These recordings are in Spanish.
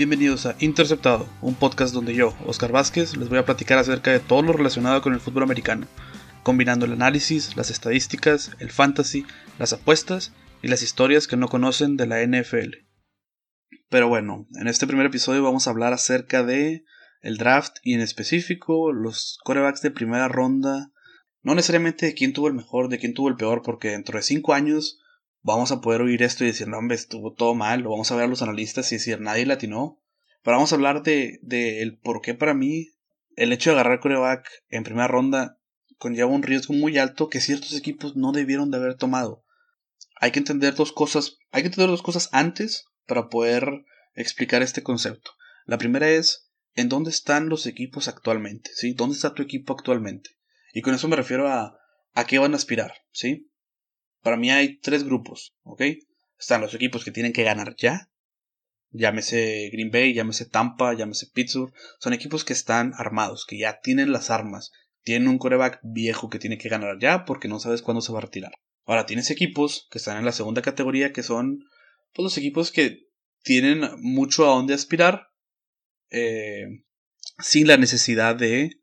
Bienvenidos a Interceptado, un podcast donde yo, Oscar Vázquez, les voy a platicar acerca de todo lo relacionado con el fútbol americano, combinando el análisis, las estadísticas, el fantasy, las apuestas y las historias que no conocen de la NFL. Pero bueno, en este primer episodio vamos a hablar acerca de el draft y en específico los corebacks de primera ronda. No necesariamente de quién tuvo el mejor, de quién tuvo el peor, porque dentro de 5 años vamos a poder oír esto y decir, no, hombre, estuvo todo mal, lo vamos a ver a los analistas y decir, nadie latinó. Pero vamos a hablar de, de el por qué para mí el hecho de agarrar coreback en primera ronda conlleva un riesgo muy alto que ciertos equipos no debieron de haber tomado. Hay que entender dos cosas, hay que entender dos cosas antes para poder explicar este concepto. La primera es en dónde están los equipos actualmente, ¿sí? ¿Dónde está tu equipo actualmente? Y con eso me refiero a a qué van a aspirar, ¿sí? Para mí hay tres grupos, ¿ok? Están los equipos que tienen que ganar ya. Llámese Green Bay, llámese Tampa, llámese Pittsburgh. Son equipos que están armados, que ya tienen las armas. Tienen un coreback viejo que tiene que ganar ya porque no sabes cuándo se va a retirar. Ahora tienes equipos que están en la segunda categoría que son pues, los equipos que tienen mucho a dónde aspirar eh, sin la necesidad de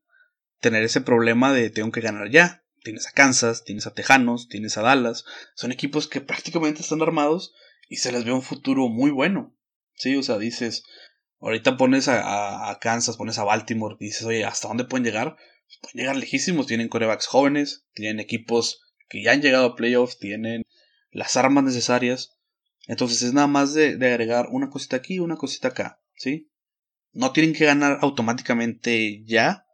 tener ese problema de tengo que ganar ya. Tienes a Kansas, tienes a Tejanos, tienes a Dallas. Son equipos que prácticamente están armados y se les ve un futuro muy bueno. Sí, o sea, dices, ahorita pones a, Kansas, pones a Baltimore, dices, oye, ¿hasta dónde pueden llegar? Pueden llegar lejísimos, tienen corebacks jóvenes, tienen equipos que ya han llegado a playoffs, tienen las armas necesarias. Entonces es nada más de, de agregar una cosita aquí, una cosita acá, ¿sí? No tienen que ganar automáticamente ya,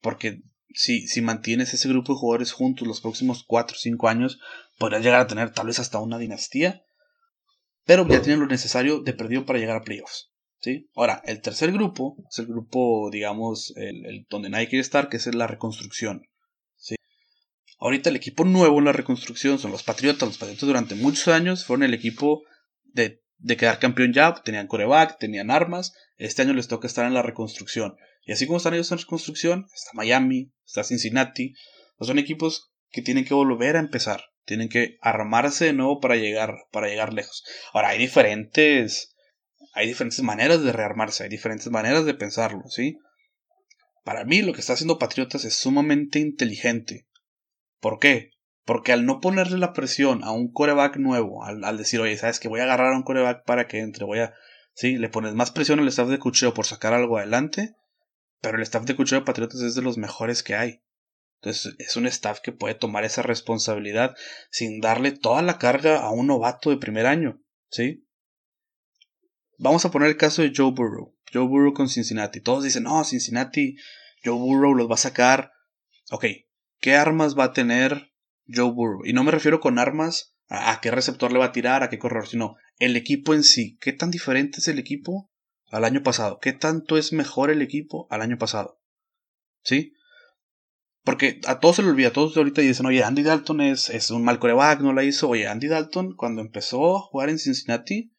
porque si, si mantienes ese grupo de jugadores juntos los próximos 4 o 5 años, podrás llegar a tener tal vez hasta una dinastía. Pero ya tienen lo necesario de perdido para llegar a playoffs. ¿sí? Ahora, el tercer grupo es el grupo, digamos, el, donde nadie quiere estar, que es la reconstrucción. ¿sí? Ahorita el equipo nuevo en la reconstrucción son los Patriotas. Los Patriotas durante muchos años fueron el equipo de, de quedar campeón ya. Tenían coreback, tenían armas. Este año les toca estar en la reconstrucción. Y así como están ellos en reconstrucción, está Miami, está Cincinnati. son equipos que tienen que volver a empezar. Tienen que armarse de nuevo para llegar, para llegar lejos. Ahora, hay diferentes, hay diferentes maneras de rearmarse, hay diferentes maneras de pensarlo, ¿sí? Para mí, lo que está haciendo Patriotas es sumamente inteligente. ¿Por qué? Porque al no ponerle la presión a un coreback nuevo, al, al decir, oye, sabes que voy a agarrar a un coreback para que entre, voy a. Sí, le pones más presión al staff de cuchillo por sacar algo adelante pero el staff de cuchillo de Patriotas es de los mejores que hay. Entonces es un staff que puede tomar esa responsabilidad sin darle toda la carga a un novato de primer año. ¿Sí? Vamos a poner el caso de Joe Burrow. Joe Burrow con Cincinnati. Todos dicen, no, Cincinnati, Joe Burrow los va a sacar. Ok, ¿qué armas va a tener Joe Burrow? Y no me refiero con armas a, a qué receptor le va a tirar, a qué corredor, sino el equipo en sí. ¿Qué tan diferente es el equipo al año pasado? ¿Qué tanto es mejor el equipo al año pasado? ¿Sí? Porque a todos se le olvida, a todos ahorita dicen, oye, Andy Dalton es, es un mal coreback, no la hizo. Oye, Andy Dalton, cuando empezó a jugar en Cincinnati,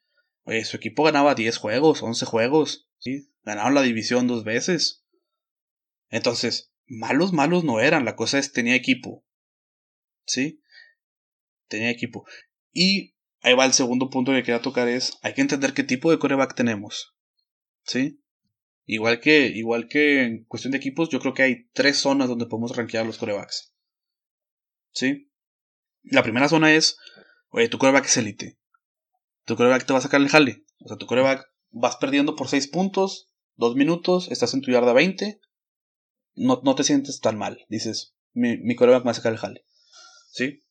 su equipo ganaba 10 juegos, 11 juegos, ¿sí? Ganaron la división dos veces. Entonces, malos, malos no eran, la cosa es, tenía equipo. ¿Sí? Tenía equipo. Y ahí va el segundo punto que quería tocar es, hay que entender qué tipo de coreback tenemos. ¿Sí? Igual que, igual que en cuestión de equipos, yo creo que hay tres zonas donde podemos rankear los corebacks. ¿Sí? La primera zona es, oye, tu coreback es elite. Tu coreback te va a sacar el jale. O sea, tu coreback vas perdiendo por 6 puntos, 2 minutos, estás en tu yarda 20. No, no te sientes tan mal. Dices, mi, mi coreback me va a sacar el jale. ¿Sí?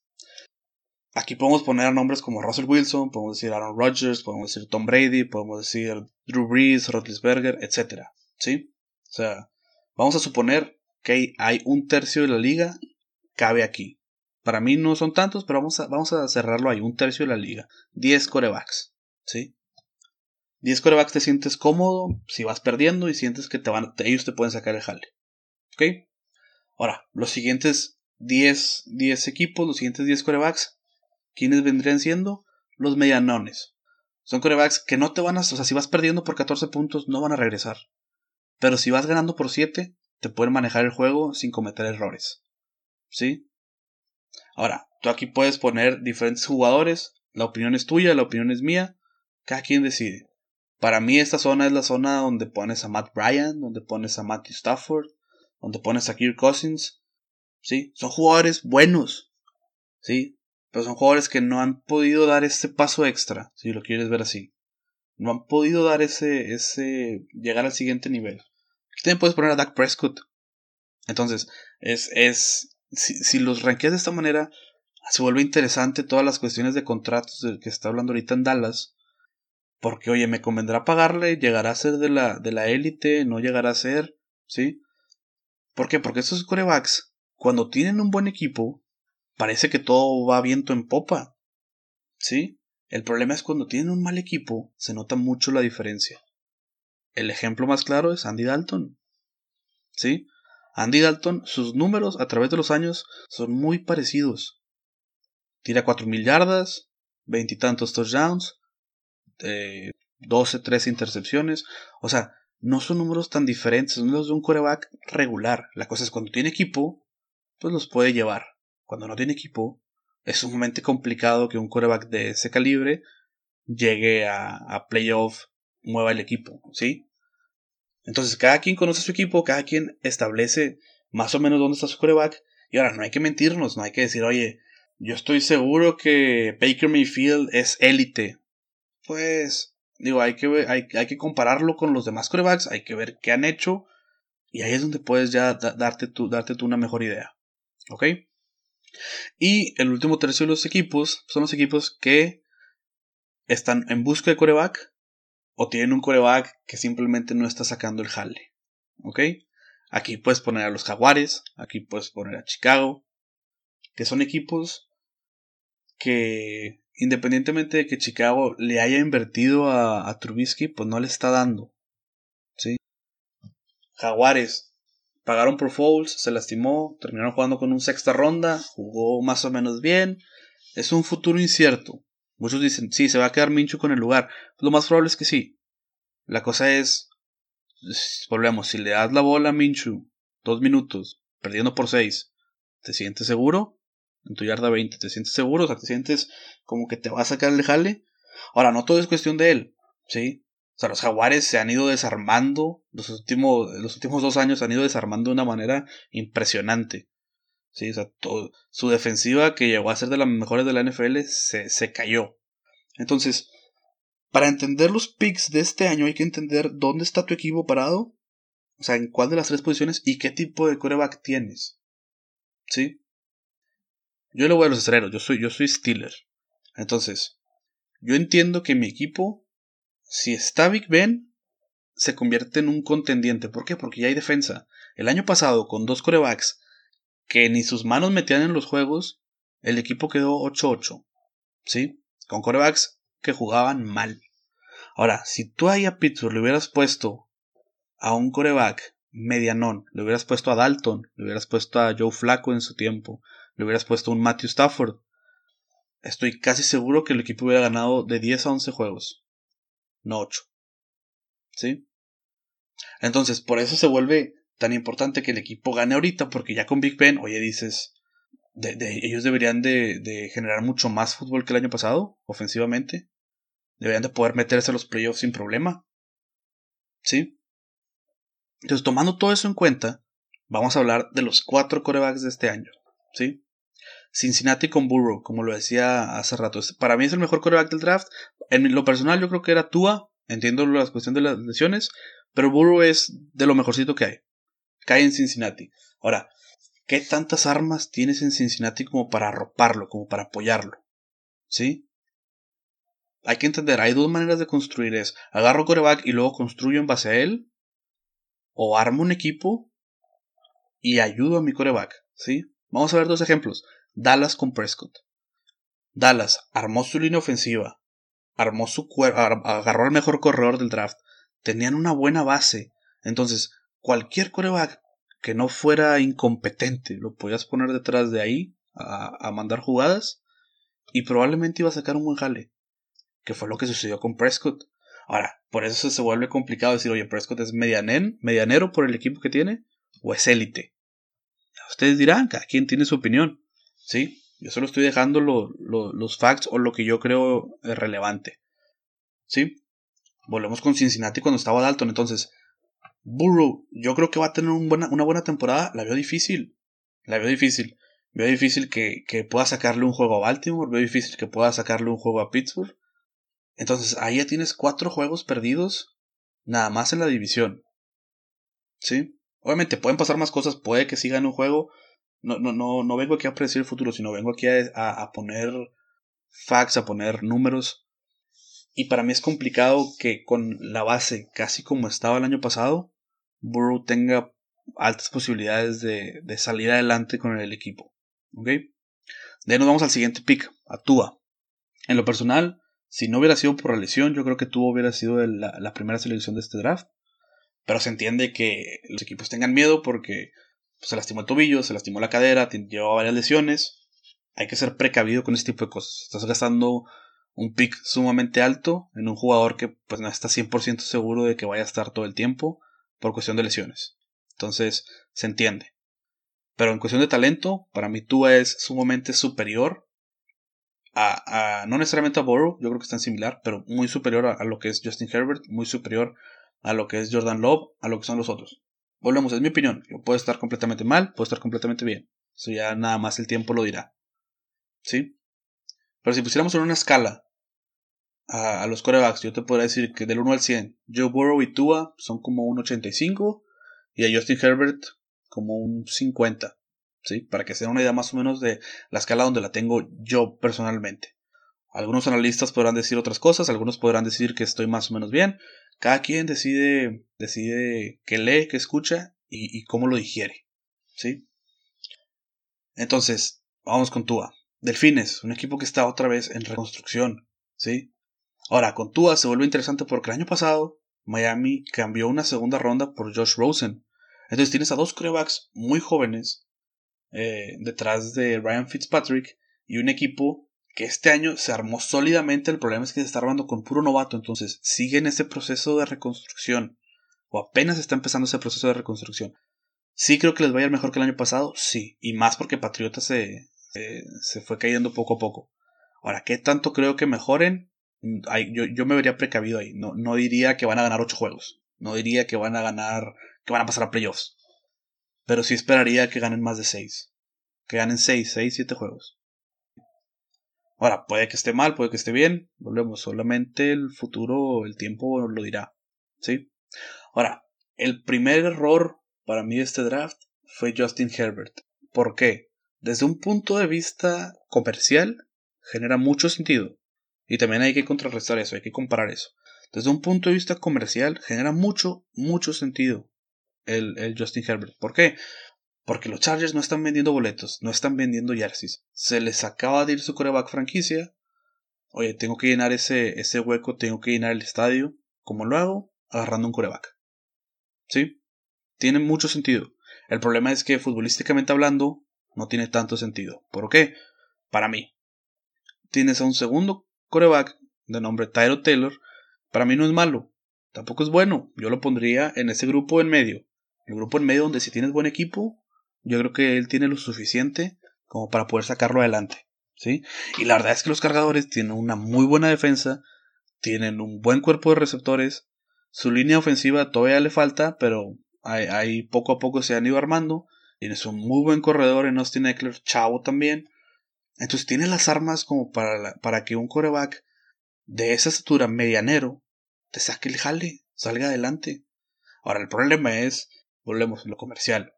Aquí podemos poner nombres como Russell Wilson, podemos decir Aaron Rodgers, podemos decir Tom Brady, podemos decir Drew Brees, Roethlisberger, etc. ¿Sí? O sea, vamos a suponer que hay un tercio de la liga cabe aquí. Para mí no son tantos, pero vamos a, vamos a cerrarlo ahí, un tercio de la liga. 10 corebacks, ¿sí? 10 corebacks te sientes cómodo si vas perdiendo y sientes que te van, ellos te pueden sacar el jale. ¿Ok? Ahora, los siguientes 10, 10 equipos, los siguientes 10 corebacks, ¿quiénes vendrían siendo? Los medianones. Son corebacks que no te van a. O sea, si vas perdiendo por 14 puntos, no van a regresar. Pero si vas ganando por 7, te pueden manejar el juego sin cometer errores. ¿Sí? Ahora, tú aquí puedes poner diferentes jugadores. La opinión es tuya, la opinión es mía. Cada quien decide. Para mí esta zona es la zona donde pones a Matt Bryan, donde pones a Matthew Stafford, donde pones a Kirk Cousins. ¿Sí? Son jugadores buenos. ¿Sí? Pero son jugadores que no han podido dar ese paso extra, si lo quieres ver así. No han podido dar ese, ese, llegar al siguiente nivel. también puedes poner a Dak Prescott. Entonces, es, es, si, si los ranqueas de esta manera, se vuelve interesante todas las cuestiones de contratos del que está hablando ahorita en Dallas. Porque, oye, me convendrá pagarle, llegará a ser de la, de la élite, no llegará a ser, ¿sí? ¿Por qué? Porque estos corebacks, cuando tienen un buen equipo, parece que todo va viento en popa, ¿sí? El problema es cuando tienen un mal equipo, se nota mucho la diferencia. El ejemplo más claro es Andy Dalton, ¿sí? Andy Dalton, sus números a través de los años son muy parecidos. Tira 4.000 yardas, veintitantos touchdowns, 12, 13 intercepciones. O sea, no son números tan diferentes, son los de un coreback regular. La cosa es cuando tiene equipo, pues los puede llevar. Cuando no tiene equipo, es sumamente complicado que un coreback de ese calibre llegue a, a playoff, mueva el equipo, ¿sí? Entonces, cada quien conoce su equipo, cada quien establece más o menos dónde está su coreback. Y ahora, no hay que mentirnos, no hay que decir, oye, yo estoy seguro que Baker Mayfield es élite pues digo, hay que, hay, que compararlo con los demás corebacks, hay que ver qué han hecho y ahí es donde puedes ya darte, tu, darte tú una mejor idea. ¿Ok? Y el último tercio de los equipos son los equipos que están en busca de coreback o tienen un coreback que simplemente no está sacando el jale. ¿Ok? Aquí puedes poner a los Jaguares, aquí puedes poner a Chicago, que son equipos que independientemente de que Chicago le haya invertido a, Trubisky, pues no le está dando. ¿Sí? Jaguares pagaron por Fouls, se lastimó, terminaron jugando con un sexta ronda, jugó más o menos bien. Es un futuro incierto. Muchos dicen, sí, se va a quedar Minchu con el lugar. lo más probable es que sí. La cosa es, volvemos, si le das la bola a Minchu dos minutos, perdiendo por seis, ¿te sientes seguro? en tu yarda 20, te sientes seguro, o sea, te sientes como que te va a sacar el jale. Ahora, no todo es cuestión de él, ¿sí? O sea, los jaguares se han ido desarmando, los últimos, los últimos dos años se han ido desarmando de una manera impresionante. Sí, o sea, su defensiva, que llegó a ser de las mejores de la NFL, se, se cayó. Entonces, para entender los picks de este año hay que entender dónde está tu equipo parado, o sea, en cuál de las tres posiciones y qué tipo de coreback tienes. ¿Sí? Yo le voy a los estreros, yo soy, yo soy Steeler. Entonces, yo entiendo que mi equipo, si está Big Ben, se convierte en un contendiente. ¿Por qué? Porque ya hay defensa. El año pasado, con dos corebacks que ni sus manos metían en los juegos, el equipo quedó 8-8. ¿Sí? Con corebacks que jugaban mal. Ahora, si tú ahí a Pittsburgh le hubieras puesto a un coreback medianón, le hubieras puesto a Dalton, le hubieras puesto a Joe Flaco en su tiempo, le hubieras puesto un Matthew Stafford, estoy casi seguro que el equipo hubiera ganado de 10 a 11 juegos, no 8. ¿Sí? Entonces, por eso se vuelve tan importante que el equipo gane ahorita, porque ya con Big Ben, oye, dices, de, ellos deberían de, de, generar mucho más fútbol que el año pasado, ofensivamente. Deberían de poder meterse a los playoffs sin problema. ¿Sí? Entonces, tomando todo eso en cuenta, vamos a hablar de los cuatro corebacks de este año. ¿Sí? Cincinnati con Burrow, como lo decía hace rato. Para mí es el mejor coreback del draft. En lo personal yo creo que era Tua, entiendo la cuestión de las lesiones, pero Burrow es de lo mejorcito que hay. Cae en Cincinnati. Ahora, ¿qué tantas armas tienes en Cincinnati como para arroparlo, como para apoyarlo? ¿Sí? Hay que entender, hay dos maneras de construir es, agarro coreback y luego construyo en base a él, o armo un equipo y ayudo a mi coreback, ¿sí? Vamos a ver dos ejemplos. Dallas con Prescott. Dallas armó su línea ofensiva, armó su agarró al mejor corredor del draft, tenían una buena base. Entonces, cualquier coreback que no fuera incompetente, lo podías poner detrás de ahí a, mandar jugadas y probablemente iba a sacar un buen jale, que fue lo que sucedió con Prescott. Ahora, por eso se vuelve complicado decir, oye, Prescott es medianen, medianero por el equipo que tiene o es élite. Ustedes dirán, cada quien tiene su opinión. ¿Sí? Yo solo estoy dejando los facts o lo que yo creo relevante. ¿Sí? Volvemos con Cincinnati cuando estaba Dalton. Entonces, Burrow, yo creo que va a tener una buena temporada. La veo difícil. La veo difícil. Veo difícil que, que pueda sacarle un juego a Baltimore. Veo difícil que pueda sacarle un juego a Pittsburgh. Entonces, ahí ya tienes cuatro juegos perdidos. Nada más en la división. ¿Sí? Obviamente pueden pasar más cosas. Puede que sigan un juego. No, no, no, no vengo aquí a predecir el futuro, sino vengo aquí a, a poner facts, a poner números. Y para mí es complicado que con la base casi como estaba el año pasado, Burrow tenga altas posibilidades de, de salir adelante con el equipo. ¿Ok? De ahí nos vamos al siguiente pick, a Tua. En lo personal, si no hubiera sido por la lesión, yo creo que Tua hubiera sido la, la, primera selección de este draft. Pero se entiende que los equipos tengan miedo porque pues, se lastimó el tobillo, se lastimó la cadera, llevaba varias lesiones hay que ser precavido con este tipo de cosas. Estás gastando un pick sumamente alto en un jugador que pues no está 100% seguro de que vaya a estar todo el tiempo por cuestión de lesiones. Entonces, se entiende. Pero en cuestión de talento, para mí Tua es sumamente superior a, no necesariamente a Burrow, yo creo que están similar, pero muy superior a, lo que es Justin Herbert, muy superior a lo que es Jordan Love, a lo que son los otros. Volvemos, es mi opinión. Puede estar completamente mal, puede estar completamente bien. Eso ya nada más el tiempo lo dirá. ¿sí? Pero si pusiéramos en una escala a, los corebacks, yo te podría decir que del 1 al 100, Joe Burrow y Tua son como un 85 y a Justin Herbert como un 50, ¿sí? Para que se den una idea más o menos de la escala donde la tengo yo personalmente. Algunos analistas podrán decir otras cosas, algunos podrán decir que estoy más o menos bien. Cada quien decide, decide qué lee, qué escucha y, cómo lo digiere, ¿sí? Entonces, vamos con Tua. Delfines, un equipo que está otra vez en reconstrucción, ¿sí? Ahora, con Tua se vuelve interesante porque el año pasado Miami cambió una segunda ronda por Josh Rosen. Entonces tienes a dos corebacks muy jóvenes eh, detrás de Ryan Fitzpatrick y un equipo que este año se armó sólidamente. El problema es que se está armando con puro novato, entonces sigue en ese proceso de reconstrucción o apenas está empezando ese proceso de reconstrucción. Sí creo que les va a ir mejor que el año pasado, sí, y más porque Patriota se, se fue cayendo poco a poco. Ahora, ¿qué tanto creo que mejoren? Yo, yo, me vería precavido ahí. No, no diría que van a ganar 8 juegos. No diría que van a ganar, que van a pasar a playoffs. Pero sí esperaría que ganen más de 6. Que ganen 6, 6, 7 juegos. Ahora, puede que esté mal, puede que esté bien. Volvemos, solamente el futuro, el tiempo lo dirá. ¿Sí? Ahora, el primer error para mí de este draft fue Justin Herbert. ¿Por qué? desde un punto de vista comercial, genera mucho sentido. Y también hay que contrarrestar eso, hay que comparar eso. Desde un punto de vista comercial, genera mucho, mucho sentido el, el Justin Herbert. ¿Por qué? Porque los Chargers no están vendiendo boletos, no están vendiendo jerseys. Se les acaba de ir su coreback franquicia. Oye, tengo que llenar ese, ese hueco, tengo que llenar el estadio. ¿Cómo lo hago? Agarrando un coreback. ¿Sí? Tiene mucho sentido. El problema es que futbolísticamente hablando, no tiene tanto sentido. ¿Por qué? Para mí. Tienes a un segundo coreback de nombre Tyro Taylor. Para mí no es malo. Tampoco es bueno. Yo lo pondría en ese grupo en medio. El grupo en medio donde si tienes buen equipo, yo creo que él tiene lo suficiente como para poder sacarlo adelante. ¿sí? Y la verdad es que los cargadores tienen una muy buena defensa, tienen un buen cuerpo de receptores, su línea ofensiva todavía le falta, pero ahí poco a poco se han ido armando. Tienes un muy buen corredor en Austin Eckler, chavo también. Entonces tiene las armas como para, para que un coreback de esa estatura medianero te saque el jale, salga adelante. Ahora el problema es, volvemos a lo comercial.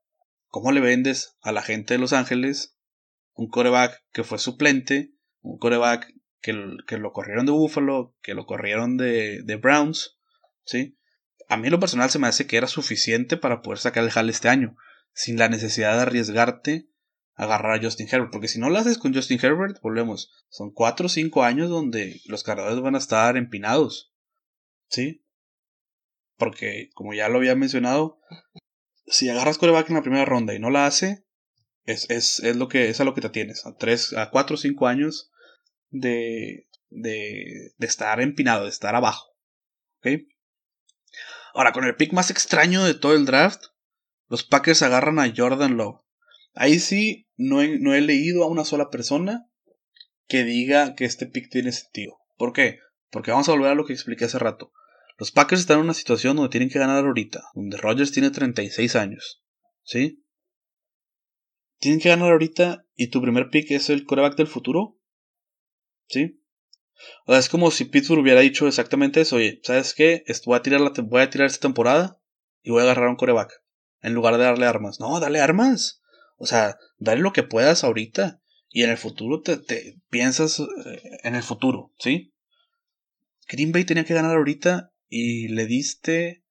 ¿Cómo le vendes a la gente de Los Ángeles un coreback que fue suplente, un coreback que, que lo corrieron de Buffalo, que lo corrieron de, de Browns? ¿Sí? A mí en lo personal se me hace que era suficiente para poder sacar el jale este año sin la necesidad de arriesgarte a agarrar a Justin Herbert. Porque si no lo haces con Justin Herbert, volvemos. Son 4 o 5 años donde los cargadores van a estar empinados. ¿Sí? Porque, como ya lo había mencionado, si agarras coreback en la primera ronda y no la hace, es, es, es, lo que, es a lo que te tienes. A, 3, a 4 o 5 años de, de, de estar empinado, de estar abajo. ¿Ok? Ahora, con el pick más extraño de todo el draft, los Packers agarran a Jordan Love. Ahí sí, no he, no he leído a una sola persona que diga que este pick tiene sentido. ¿Por qué? Porque vamos a volver a lo que expliqué hace rato. Los Packers están en una situación donde tienen que ganar ahorita, donde Rodgers tiene 36 años. ¿Sí? Tienen que ganar ahorita y tu primer pick es el coreback del futuro. ¿Sí? O sea, es como si Pittsburgh hubiera dicho exactamente eso. Oye, ¿sabes qué? Voy a tirar, la, voy a tirar esta temporada y voy a agarrar un coreback. En lugar de darle armas. No, dale armas. O sea, dale lo que puedas ahorita. Y en el futuro te, te piensas eh, en el futuro, ¿sí? Green Bay tenía que ganar ahorita y le diste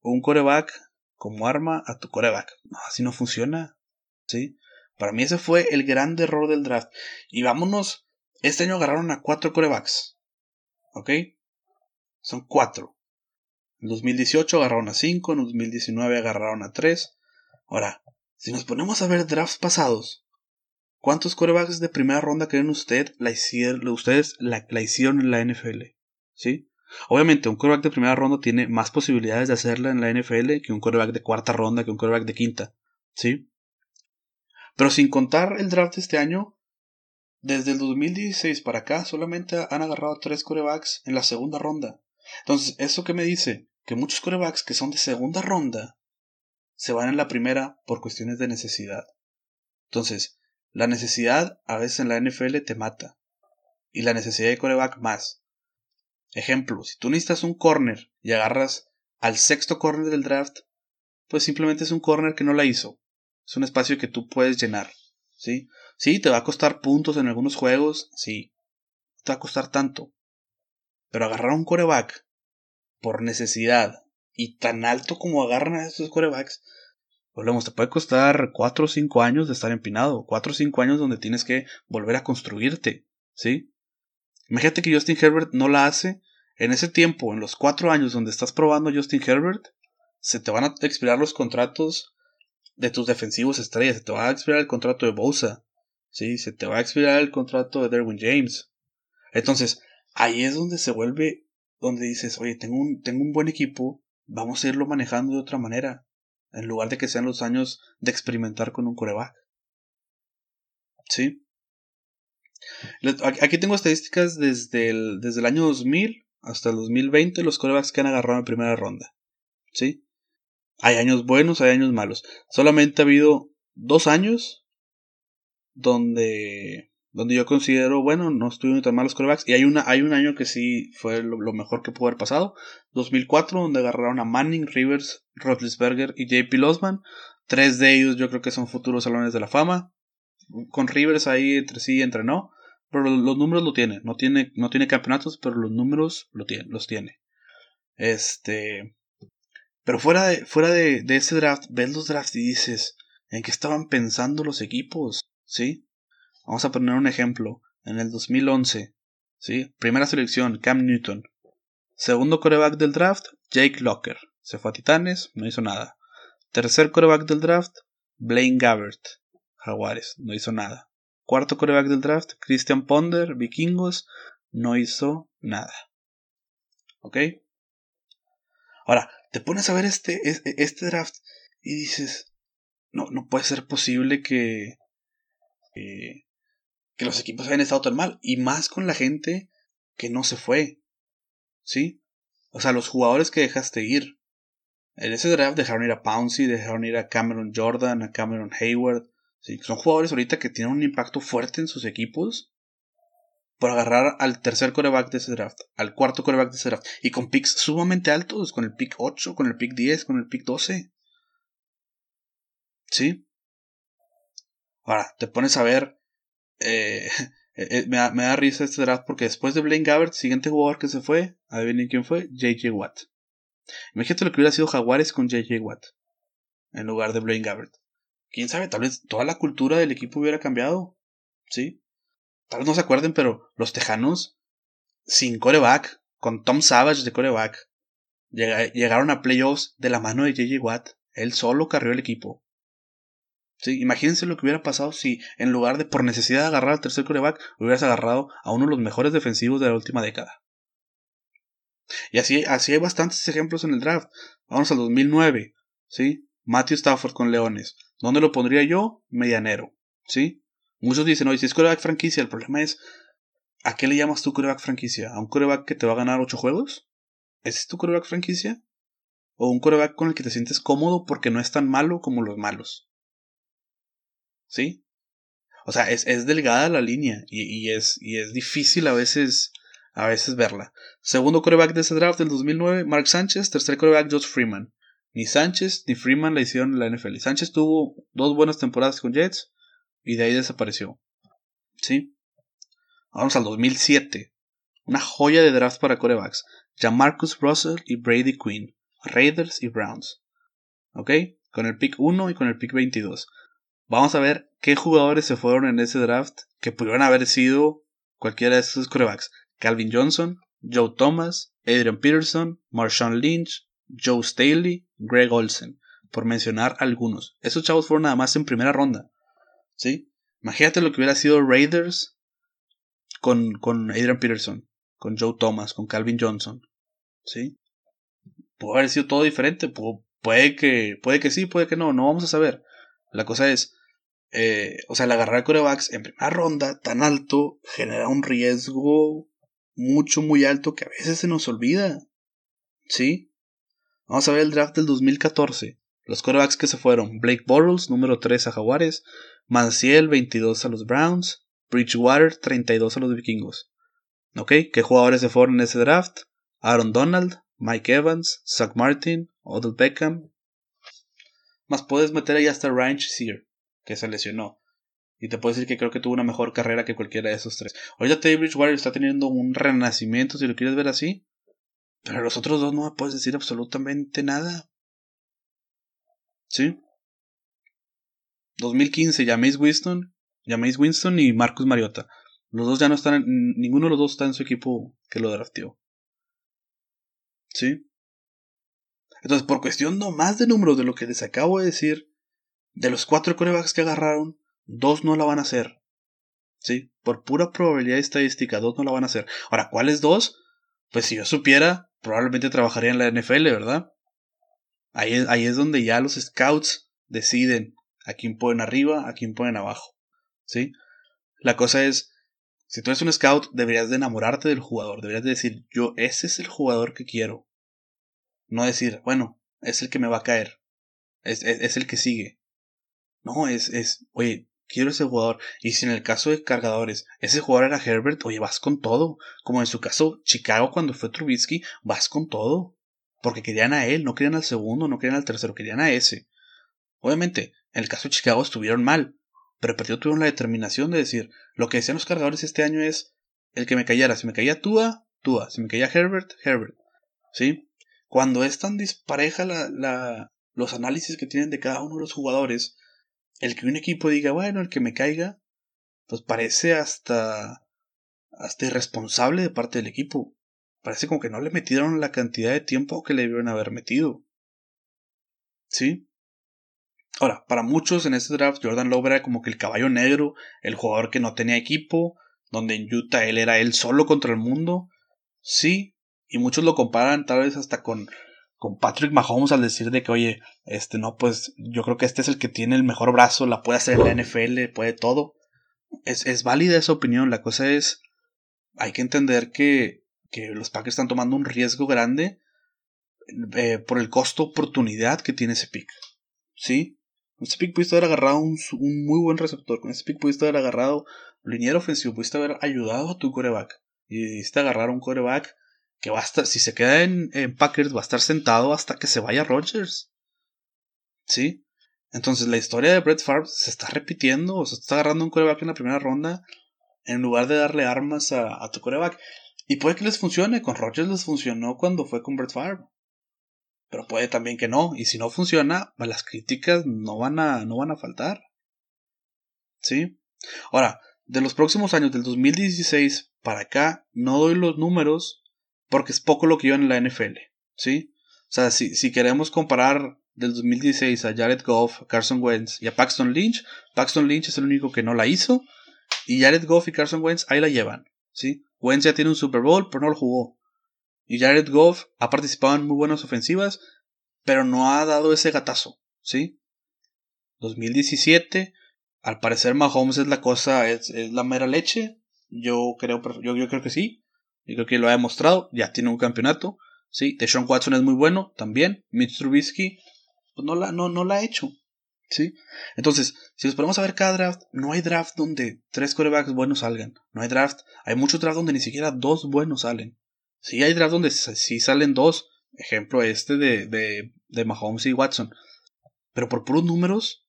un coreback como arma a tu coreback. No, así no funciona. ¿Sí? Para mí ese fue el gran error del draft. Y vámonos. Este año agarraron a cuatro corebacks. ¿Ok? Son cuatro. En 2018 agarraron a cinco. En 2019 agarraron a tres. Ahora, si nos ponemos a ver drafts pasados, ¿cuántos corebacks de primera ronda creen usted la ustedes la, la hicieron en la NFL? ¿Sí? Obviamente, un quarterback de primera ronda tiene más posibilidades de hacerla en la NFL que un quarterback de cuarta ronda, que un quarterback de quinta. ¿Sí? Pero sin contar el draft de este año, desde el 2016 para acá solamente han agarrado tres corebacks en la segunda ronda. Entonces, ¿eso qué me dice? Que muchos corebacks que son de segunda ronda se van en la primera por cuestiones de necesidad. Entonces, la necesidad a veces en la NFL te mata. Y la necesidad de coreback más. Ejemplo, si tú necesitas un corner y agarras al sexto corner del draft, pues simplemente es un corner que no la hizo. Es un espacio que tú puedes llenar. ¿Sí? Sí, te va a costar puntos en algunos juegos, sí. Te va a costar tanto. Pero agarrar un coreback por necesidad y tan alto como agarran a esos corebacks, volvemos, te puede costar 4 o 5 años de estar empinado. 4 o 5 años donde tienes que volver a construirte. ¿Sí? Imagínate que Justin Herbert no la hace. En ese tiempo, en los cuatro años donde estás probando Justin Herbert, se te van a expirar los contratos de tus defensivos estrellas. Se te va a expirar el contrato de Bosa. ¿sí? Se te va a expirar el contrato de Derwin James. Entonces, ahí es donde se vuelve, donde dices, oye, tengo un, tengo un buen equipo, vamos a irlo manejando de otra manera. En lugar de que sean los años de experimentar con un coreback. ¿Sí? Aquí tengo estadísticas desde el, desde el año 2000 hasta el 2020, los corebacks que han agarrado en primera ronda. ¿Sí? Hay años buenos, hay años malos. Solamente ha habido dos años donde, donde yo considero, bueno, no estuvieron tan malos corebacks. Y hay, una, hay un año que sí fue lo, mejor que pudo haber pasado. 2004, donde agarraron a Manning, Rivers, Roethlisberger y JP Losman. Tres de ellos yo creo que son futuros salones de la fama. Con Rivers ahí entre sí y entre no pero los números lo tiene. No tiene, no tiene campeonatos, pero los números lo tiene, los tiene. Este. Pero fuera de, fuera de, de ese draft, ves los drafts y dices, ¿en qué estaban pensando los equipos? ¿Sí? Vamos a poner un ejemplo. En el 2011, ¿sí? Primera selección, Cam Newton. Segundo coreback del draft, Jake Locker. Se fue a Titanes, no hizo nada. Tercer coreback del draft, Blaine Gabbert. Jaguares, no hizo nada. Cuarto coreback del draft, Christian Ponder, Vikingos, no hizo nada. ¿Ok? Ahora, te pones a ver este, este draft y dices, no, no puede ser posible que, que, que los equipos hayan estado tan mal. Y más con la gente que no se fue. ¿Sí? O sea, los jugadores que dejaste ir. En ese draft dejaron ir a Pouncy, dejaron ir a Cameron Jordan, a Cameron Hayward, son jugadores ahorita que tienen un impacto fuerte en sus equipos por agarrar al tercer coreback de ese draft, al cuarto coreback de ese draft, y con picks sumamente altos, con el pick 8, con el pick 10, con el pick 12. ¿Sí? Ahora, te pones a ver. Eh, eh, eh, me, da, risa este draft porque después de Blaine Gabbert, siguiente jugador que se fue, adivinen quién fue, JJ Watt. Imagínate lo que hubiera sido Jaguares con JJ Watt en lugar de Blaine Gabbert quién sabe, tal vez toda la cultura del equipo hubiera cambiado. ¿Sí? Tal vez no se acuerden, pero los Tejanos, sin coreback, con Tom Savage de coreback, llegaron a playoffs de la mano de JJ Watt. Él solo carrió el equipo. ¿Sí? Imagínense lo que hubiera pasado si, en lugar de por necesidad de agarrar al tercer coreback, hubieras agarrado a uno de los mejores defensivos de la última década. Y así, así hay bastantes ejemplos en el draft. Vamos al 2009. ¿sí? Matthew Stafford con Leones. ¿Dónde lo pondría yo? Medianero. ¿Sí? Muchos dicen, oye, si es coreback franquicia, el problema es, ¿a qué le llamas tú coreback franquicia? ¿A un coreback que te va a ganar 8 juegos? ¿ese es tu coreback franquicia? ¿O un coreback con el que te sientes cómodo porque no es tan malo como los malos? ¿Sí? O sea, es, delgada la línea y, es, y es difícil a veces, a veces verla. Segundo coreback de ese draft del 2009, Mark Sánchez. Tercer coreback, Josh Freeman. Ni Sánchez ni Freeman la hicieron la NFL. Sánchez tuvo dos buenas temporadas con Jets y de ahí desapareció. ¿Sí? Vamos al 2007. Una joya de draft para corebacks. Jamarcus Russell y Brady Quinn. Raiders y Browns. ¿Ok? Con el pick 1 y con el pick 22. Vamos a ver qué jugadores se fueron en ese draft que pudieron haber sido cualquiera de estos corebacks. Calvin Johnson, Joe Thomas, Adrian Peterson, Marshawn Lynch, Joe Staley, Greg Olsen, por mencionar algunos. Esos chavos fueron nada más en primera ronda. ¿Sí? Imagínate lo que hubiera sido Raiders con, con Adrian Peterson, con Joe Thomas, con Calvin Johnson. ¿Sí? Puede haber sido todo diferente. puede, que, puede que sí, puede que no. No vamos a saber. La cosa es, eh, o sea, el agarrar corebacks en primera ronda tan alto genera un riesgo mucho, muy alto que a veces se nos olvida. ¿Sí? Vamos a ver el draft del 2014. Los corebacks que se fueron: Blake Bortles, número 3 a Jaguares, Manciel, 22 a los Browns, Bridgewater, 32 a los Vikingos. ¿Ok? ¿Qué jugadores se fueron en ese draft? Aaron Donald, Mike Evans, Zach Martin, Odell Beckham. Más puedes meter ahí hasta Ryan Shazier, que se lesionó. Y te puedo decir que creo que tuvo una mejor carrera que cualquiera de esos tres. Ahorita Teddy Bridgewater está teniendo un renacimiento, si lo quieres ver así. Pero los otros dos no me puedes decir absolutamente nada. ¿Sí? 2015, Jameis Winston, Jameis Winston y Marcus Mariota. Los dos ya no están, ninguno de los dos está en su equipo que lo drafteó. ¿Sí? Entonces, por cuestión no más de números de lo que les acabo de decir, de los cuatro corebacks que agarraron, dos no la van a hacer. ¿Sí? Por pura probabilidad estadística, dos no la van a hacer. Ahora, ¿cuáles dos? Pues si yo supiera, probablemente trabajaría en la NFL, ¿verdad? Ahí es, donde ya los scouts deciden a quién ponen arriba, a quién ponen abajo. ¿Sí? La cosa es, si tú eres un scout, deberías de enamorarte del jugador, deberías de decir, yo, ese es el jugador que quiero. No decir, bueno, es el que me va a caer, es, es, el que sigue. No, es, es, oye, quiero ese jugador. Y si en el caso de cargadores, ese jugador era Herbert, oye, vas con todo. Como en su caso, Chicago cuando fue Trubisky, vas con todo. Porque querían a él, no querían al segundo, no querían al tercero, querían a ese. Obviamente, en el caso de Chicago estuvieron mal, pero perdió tuvieron la determinación de decir, lo que decían los cargadores este año es el que me cayera, si me caía Tua, Tua, si me caía Herbert, Herbert. ¿Sí? Cuando es tan dispareja la, la, los análisis que tienen de cada uno de los jugadores, el que un equipo diga, bueno, el que me caiga, pues parece hasta, hasta irresponsable de parte del equipo. Parece como que no le metieron la cantidad de tiempo que le debieron haber metido. ¿Sí? Ahora, para muchos en este draft, Jordan Love era como que el caballo negro, el jugador que no tenía equipo, donde en Utah él era él solo contra el mundo. Sí, y muchos lo comparan tal vez hasta con con Patrick Mahomes al decir de que, oye, este no, pues yo creo que este es el que tiene el mejor brazo, la puede hacer en la NFL, puede todo. Es, es válida esa opinión, la cosa es, hay que entender que, que los Packers están tomando un riesgo grande eh, por el costo oportunidad que tiene ese pick. ¿Sí? Con ese pick pudiste haber agarrado un, un, muy buen receptor, con ese pick pudiste haber agarrado liniero ofensivo, pudiste haber ayudado a tu coreback. Y diste agarrar un coreback que va a estar, si se queda en, Packers, va a estar sentado hasta que se vaya Rodgers. ¿Sí? Entonces la historia de Brett Favre se está repitiendo, o se está agarrando un coreback en la primera ronda en lugar de darle armas a, tu coreback. Y puede que les funcione, con Rodgers les funcionó cuando fue con Brett Favre. Pero puede también que no, y si no funciona, pues las críticas no van a, no van a faltar. ¿Sí? Ahora, de los próximos años, del 2016 para acá, no doy los números porque es poco lo que iba en la NFL, ¿sí? O sea, si, si queremos comparar del 2016 a Jared Goff, Carson Wentz y a Paxton Lynch, Paxton Lynch es el único que no la hizo y Jared Goff y Carson Wentz ahí la llevan, ¿sí? Wentz ya tiene un Super Bowl, pero no lo jugó. Y Jared Goff ha participado en muy buenas ofensivas, pero no ha dado ese gatazo, ¿sí? 2017, al parecer Mahomes es la cosa, es, es la mera leche. Yo creo, yo, yo creo que sí. Y creo que lo ha demostrado. Ya tiene un campeonato. Sí, Deshaun Watson es muy bueno también. Mitch Trubisky pues no la, no, no la ha hecho. ¿Sí? Entonces, si nos ponemos a ver cada draft, no hay draft donde tres corebacks buenos salgan. No hay draft. Hay muchos drafts donde ni siquiera dos buenos salen. Sí, hay draft donde sí salen dos. Ejemplo este de, de, de Mahomes y Watson. Pero por puros números,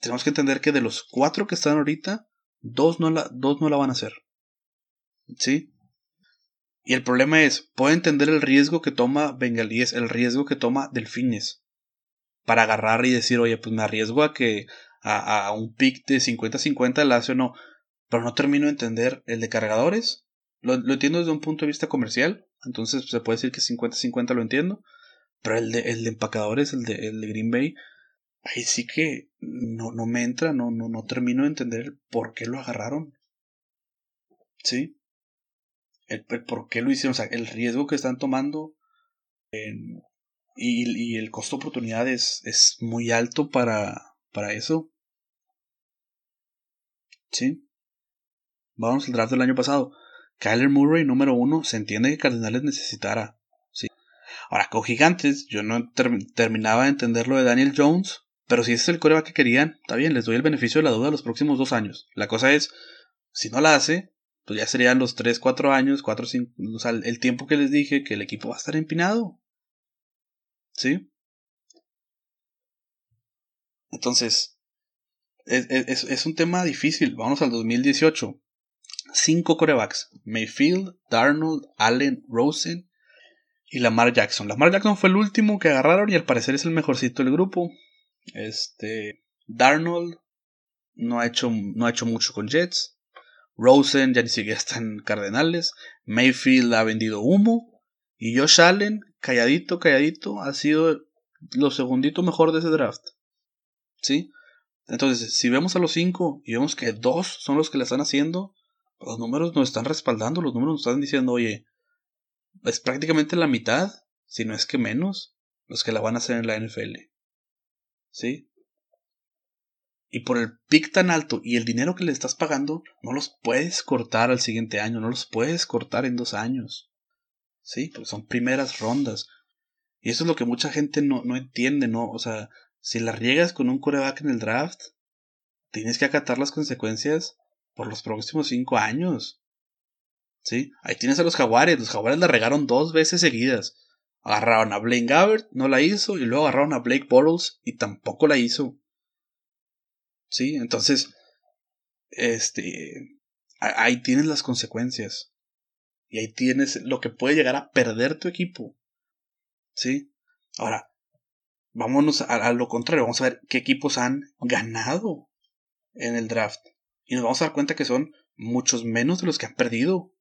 tenemos que entender que de los cuatro que están ahorita, dos no la, dos no la van a hacer. ¿Sí? Y el problema es, puedo entender el riesgo que toma Bengalíes, el riesgo que toma Delfines para agarrar y decir, oye, pues me arriesgo a que a, un pick de 50-50 la hace o no. Pero no termino de entender el de cargadores. Lo, entiendo desde un punto de vista comercial. Entonces se puede decir que 50-50 lo entiendo. Pero el de, el de empacadores, el de, el de Green Bay, ahí sí que no, no me entra, no, no, no termino de entender por qué lo agarraron. ¿Sí? El, por qué lo hicieron, o sea, el riesgo que están tomando y, el costo de oportunidad es, muy alto para, para eso. Sí. Vamos al draft del año pasado. Kyler Murray, número uno, se entiende que Cardenales necesitara. Sí. Ahora, con Gigantes, yo no terminaba de entender lo de Daniel Jones, pero si ese es el coreback que querían, está bien, les doy el beneficio de la duda los próximos dos años. La cosa es, si no la hace, pues ya serían los 3, 4 años, 4, 5, o sea, el tiempo que les dije que el equipo va a estar empinado. ¿Sí? Entonces, es, un tema difícil. Vamos al 2018. Cinco corebacks. Mayfield, Darnold, Allen, Rosen y Lamar Jackson. Lamar Jackson fue el último que agarraron y al parecer es el mejorcito del grupo. Este. Darnold no ha hecho, no ha hecho mucho con Jets. Rosen ya ni siquiera está en Cardenales. Mayfield ha vendido humo. Y Josh Allen calladito, calladito, ha sido lo segundito mejor de ese draft. ¿Sí? Entonces, si vemos a los cinco y vemos que dos son los que le están haciendo, los números nos están respaldando, los números nos están diciendo, oye, es prácticamente la mitad, si no es que menos, los que la van a hacer en la NFL. ¿Sí? Y por el pick tan alto y el dinero que le estás pagando, no los puedes cortar al siguiente año, no los puedes cortar en dos años. Sí, porque son primeras rondas. Y eso es lo que mucha gente no, no entiende, ¿no? O sea, si la riegas con un coreback en el draft, tienes que acatar las consecuencias por los próximos cinco años. ¿Sí? Ahí tienes a los jaguares. Los jaguares la regaron dos veces seguidas. Agarraron a Blaine Gabbert, no la hizo, y luego agarraron a Blake Bortles y tampoco la hizo. ¿Sí? Entonces, este, ahí tienes las consecuencias. Y ahí tienes lo que puede llegar a perder tu equipo. ¿Sí? Ahora, vámonos a, lo contrario. Vamos a ver qué equipos han ganado en el draft. Y nos vamos a dar cuenta que son muchos menos de los que han perdido.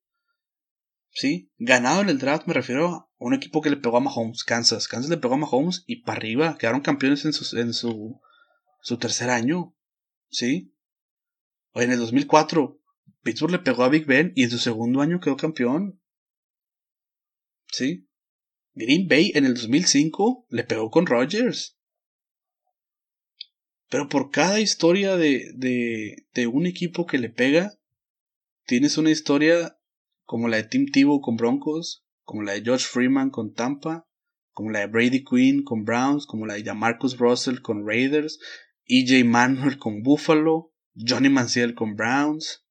¿Sí? Ganado en el draft me refiero a un equipo que le pegó a Mahomes, Kansas. Kansas le pegó a Mahomes y para arriba. Quedaron campeones en su, en su, su tercer año. ¿Sí? O en el 2004, Pittsburgh le pegó a Big Ben y en su segundo año quedó campeón. ¿Sí? Green Bay en el 2005 le pegó con Rodgers. Pero por cada historia de, de, de un equipo que le pega, tienes una historia como la de Tim Tebow con Broncos, como la de George Freeman con Tampa, como la de Brady Quinn con Browns, como la de Jamarcus Russell con Raiders, EJ Manuel con Buffalo, Johnny Manziel con Browns,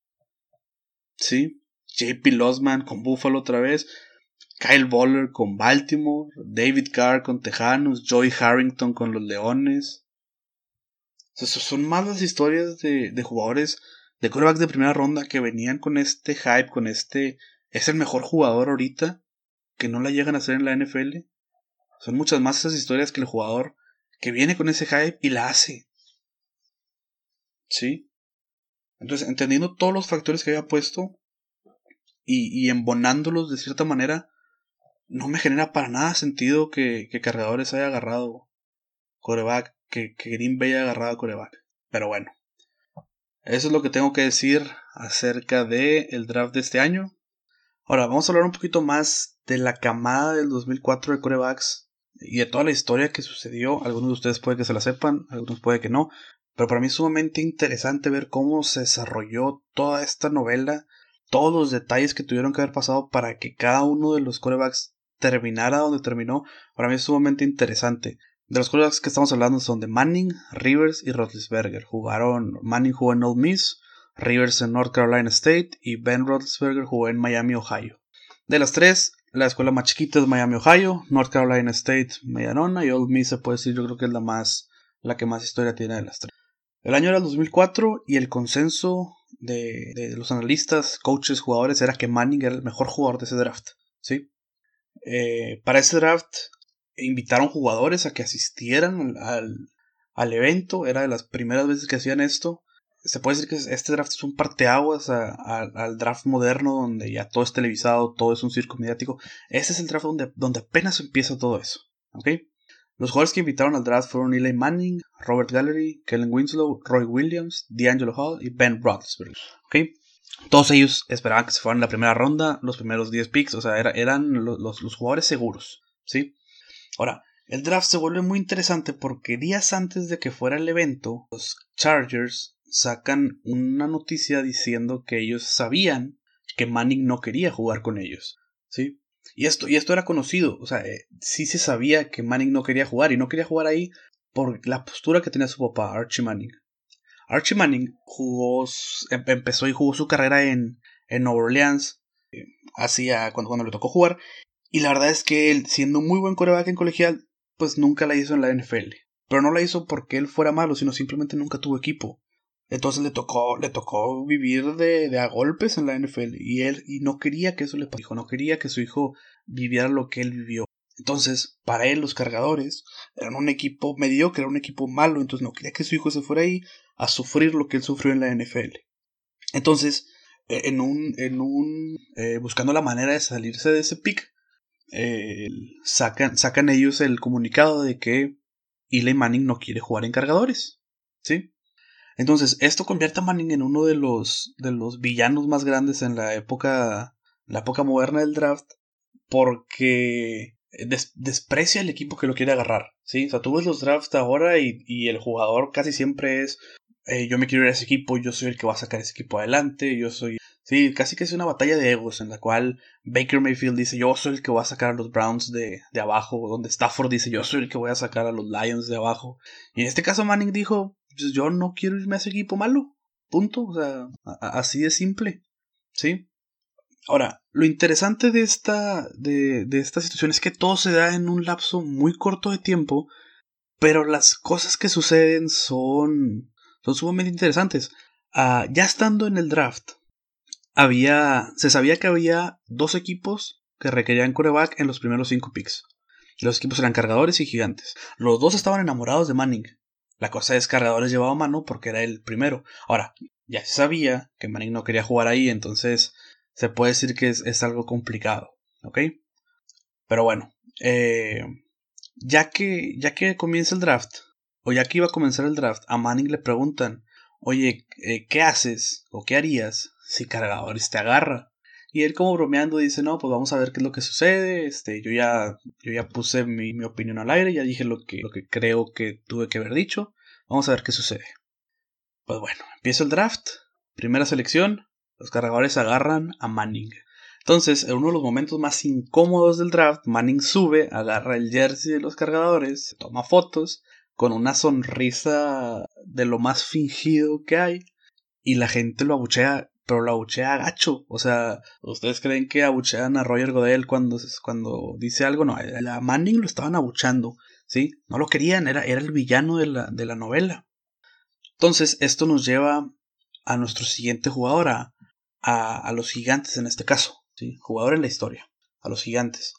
¿sí? JP Losman con Buffalo otra vez, Kyle Boller con Baltimore, David Carr con Tejanos, Joey Harrington con los Leones. son más las historias de, de jugadores de quarterbacks de primera ronda que venían con este hype, con este es el mejor jugador ahorita, que no la llegan a hacer en la NFL. Son muchas más esas historias que el jugador que viene con ese hype y la hace. ¿Sí? Entonces, entendiendo todos los factores que había puesto y, y embonándolos de cierta manera, no me genera para nada sentido que, que Cargadores haya agarrado coreback, que, que Green Bay haya agarrado coreback. Pero bueno, eso es lo que tengo que decir acerca del el draft de este año. Ahora, vamos a hablar un poquito más de la camada del 2004 de corebacks y de toda la historia que sucedió. Algunos de ustedes puede que se la sepan, algunos puede que no. Pero para mí es sumamente interesante ver cómo se desarrolló toda esta novela, todos los detalles que tuvieron que haber pasado para que cada uno de los corebacks terminara donde terminó, para mí es sumamente interesante. De los quarterbacks que estamos hablando son de Manning, Rivers y Roethlisberger. Jugaron, Manning jugó en Old Miss, Rivers en North Carolina State y Ben Roethlisberger jugó en Miami, Ohio. De las tres, la escuela más chiquita es Miami, Ohio, North Carolina State, Medianona y Old Miss se puede decir yo creo que es la más la que más historia tiene de las tres. El año era el 2004 y el consenso de, los analistas, coaches, jugadores era que Manning era el mejor jugador de ese draft. ¿sí? Eh, para ese draft invitaron jugadores a que asistieran al, al, evento. Era de las primeras veces que hacían esto. Se puede decir que este draft es un parteaguas al draft moderno donde ya todo es televisado, todo es un circo mediático. Este es el draft donde, donde apenas empieza todo eso. ¿ok? Los jugadores que invitaron al draft fueron Eli Manning, Robert Gallery, Kellen Winslow, Roy Williams, D'Angelo Hall y Ben Roethlisberger. ¿okay? Todos ellos esperaban que se fueran en la primera ronda, los primeros 10 picks, o sea, eran los, los, jugadores seguros. ¿sí? Ahora, el draft se vuelve muy interesante porque días antes de que fuera el evento, los Chargers sacan una noticia diciendo que ellos sabían que Manning no quería jugar con ellos. ¿sí? Y esto, y esto era conocido, o sea, eh, sí se sabía que Manning no quería jugar y no quería jugar ahí por la postura que tenía su papá, Archie Manning. Archie Manning jugó, em, empezó y jugó su carrera en, en Nueva Orleans, eh, cuando le tocó jugar, y la verdad es que él, siendo muy buen coreback en colegial, pues nunca la hizo en la NFL. Pero no la hizo porque él fuera malo, sino simplemente nunca tuvo equipo. Entonces le tocó, le tocó vivir de, a golpes en la NFL y él y no quería que eso le pasara, no quería que su hijo viviera lo que él vivió. Entonces, para él los cargadores eran un equipo mediocre, era un equipo malo, entonces no quería que su hijo se fuera ahí a sufrir lo que él sufrió en la NFL. Entonces, e, en un, en un, eh, buscando la manera de salirse de ese pick, eh, sacan, sacan ellos el comunicado de que Eli Manning no quiere jugar en cargadores, ¿sí? Entonces, esto convierte a Manning en uno de los, de los villanos más grandes en la época, la época moderna del draft, porque desprecia el equipo que lo quiere agarrar, ¿sí? O sea, tú ves los drafts ahora y, y el jugador casi siempre es, yo me quiero ir a ese equipo, yo soy el que va a sacar ese equipo adelante, yo soy... Sí, casi que es una batalla de egos en la cual Baker Mayfield dice yo soy el que va a sacar a los Browns de, de abajo, donde Stafford dice yo soy el que voy a sacar a los Lions de abajo. Y en este caso Manning dijo, yo no quiero irme a ese equipo malo. Punto. O sea, así de simple. ¿Sí? Ahora, lo interesante de esta, de, de esta situación es que todo se da en un lapso muy corto de tiempo, pero las cosas que suceden son, son sumamente interesantes. Uh, ya estando en el draft, había, se sabía que había dos equipos que requerían coreback en los primeros cinco picks. Los equipos eran cargadores y gigantes. Los dos estaban enamorados de Manning. La cosa es cargadores llevaba mano porque era el primero. Ahora, ya se sabía que Manning no quería jugar ahí, entonces se puede decir que es, algo complicado, ¿ok? Pero bueno, eh, ya, que, ya que comienza el draft, o ya que iba a comenzar el draft, a Manning le preguntan, oye, eh, ¿qué haces o qué harías si cargadores te agarra? Y él como bromeando dice, no, pues vamos a ver qué es lo que sucede. Este, yo ya, yo ya puse mi, mi opinión al aire, ya dije lo que, lo que creo que tuve que haber dicho. Vamos a ver qué sucede. Pues bueno, empieza el draft. Primera selección. Los cargadores agarran a Manning. Entonces, en uno de los momentos más incómodos del draft, Manning sube, agarra el jersey de los cargadores, toma fotos, con una sonrisa de lo más fingido que hay, y la gente lo abuchea pero lo abuchea gacho. O sea, ¿ustedes creen que abuchean a Roger Godel cuando, cuando dice algo? No, a Manning lo estaban abuchando, ¿sí? No lo querían, era, era el villano de la, de la novela. Entonces, esto nos lleva a nuestro siguiente jugador, a, a, los gigantes en este caso, ¿sí? Jugador en la historia, a los gigantes.